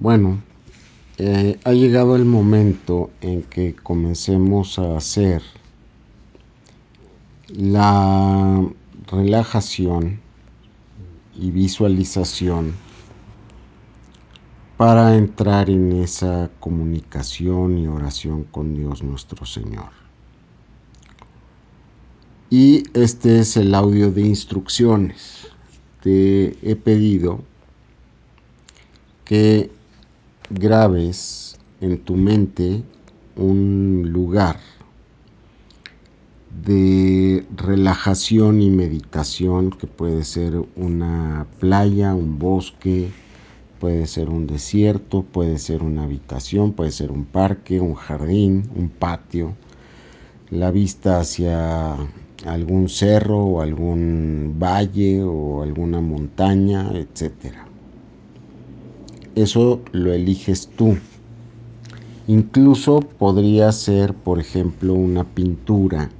Bueno, eh, ha llegado el momento en que comencemos a hacer la relajación y visualización para entrar en esa comunicación y oración con Dios nuestro Señor. Y este es el audio de instrucciones. Te he pedido que grabes en tu mente un lugar de relajación y meditación que puede ser una playa, un bosque, puede ser un desierto, puede ser una habitación, puede ser un parque, un jardín, un patio, la vista hacia algún cerro o algún valle o alguna montaña, etcétera. Eso lo eliges tú. Incluso podría ser, por ejemplo, una pintura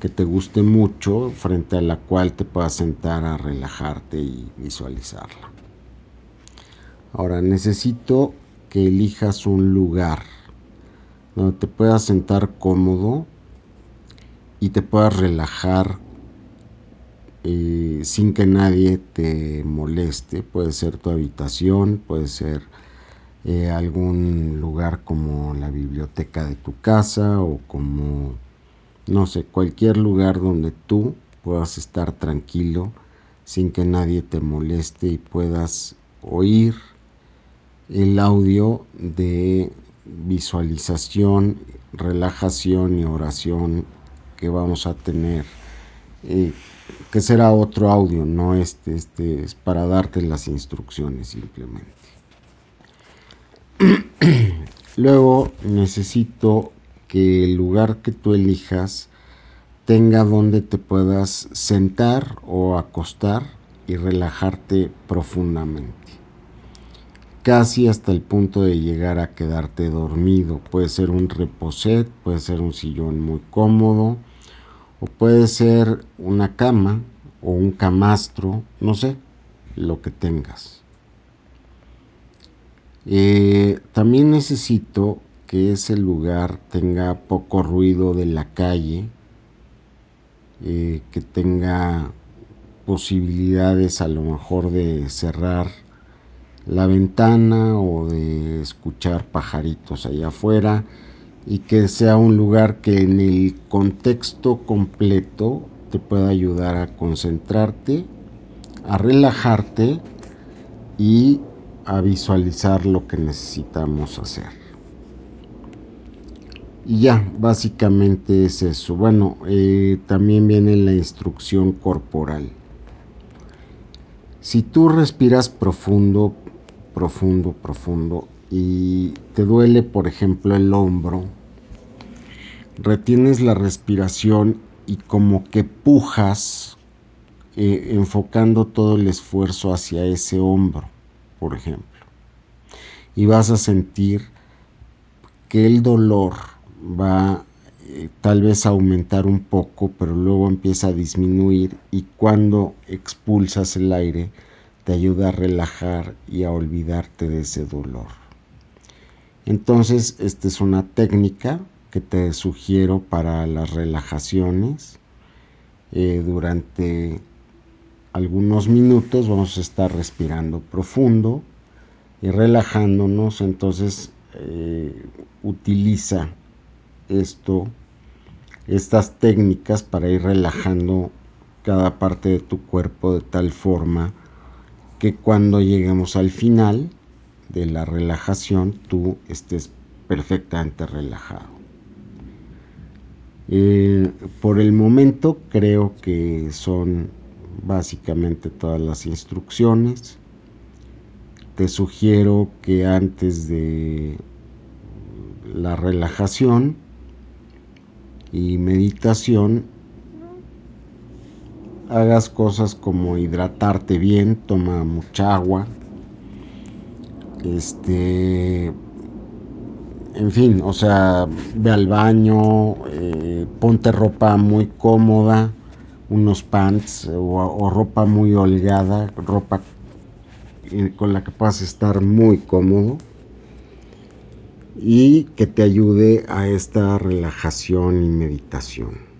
que te guste mucho, frente a la cual te puedas sentar a relajarte y visualizarla. Ahora necesito que elijas un lugar donde te puedas sentar cómodo y te puedas relajar eh, sin que nadie te moleste. Puede ser tu habitación, puede ser eh, algún lugar como la biblioteca de tu casa o como, no sé, cualquier lugar donde tú puedas estar tranquilo sin que nadie te moleste y puedas oír el audio de visualización, relajación y oración que vamos a tener, eh, que será otro audio, no este, este es para darte las instrucciones simplemente. Luego necesito que el lugar que tú elijas tenga donde te puedas sentar o acostar y relajarte profundamente casi hasta el punto de llegar a quedarte dormido. Puede ser un reposet, puede ser un sillón muy cómodo, o puede ser una cama o un camastro, no sé, lo que tengas. Eh, también necesito que ese lugar tenga poco ruido de la calle, eh, que tenga posibilidades a lo mejor de cerrar la ventana o de escuchar pajaritos allá afuera y que sea un lugar que en el contexto completo te pueda ayudar a concentrarte, a relajarte y a visualizar lo que necesitamos hacer. Y ya, básicamente es eso. Bueno, eh, también viene la instrucción corporal. Si tú respiras profundo, profundo, profundo y te duele, por ejemplo, el hombro, retienes la respiración y como que pujas eh, enfocando todo el esfuerzo hacia ese hombro, por ejemplo. Y vas a sentir que el dolor va eh, tal vez a aumentar un poco, pero luego empieza a disminuir y cuando expulsas el aire, te ayuda a relajar y a olvidarte de ese dolor. Entonces, esta es una técnica que te sugiero para las relajaciones. Eh, durante algunos minutos vamos a estar respirando profundo y relajándonos. Entonces, eh, utiliza esto, estas técnicas para ir relajando cada parte de tu cuerpo de tal forma que cuando lleguemos al final de la relajación tú estés perfectamente relajado. Eh, por el momento creo que son básicamente todas las instrucciones. Te sugiero que antes de la relajación y meditación hagas cosas como hidratarte bien, toma mucha agua, este, en fin, o sea, ve al baño, eh, ponte ropa muy cómoda, unos pants o, o, ropa muy holgada, ropa con la que puedas estar muy cómodo y que te ayude a esta relajación y meditación.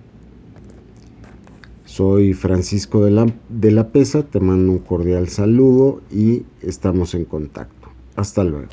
Soy Francisco de la, de la Pesa, te mando un cordial saludo y estamos en contacto. Hasta luego.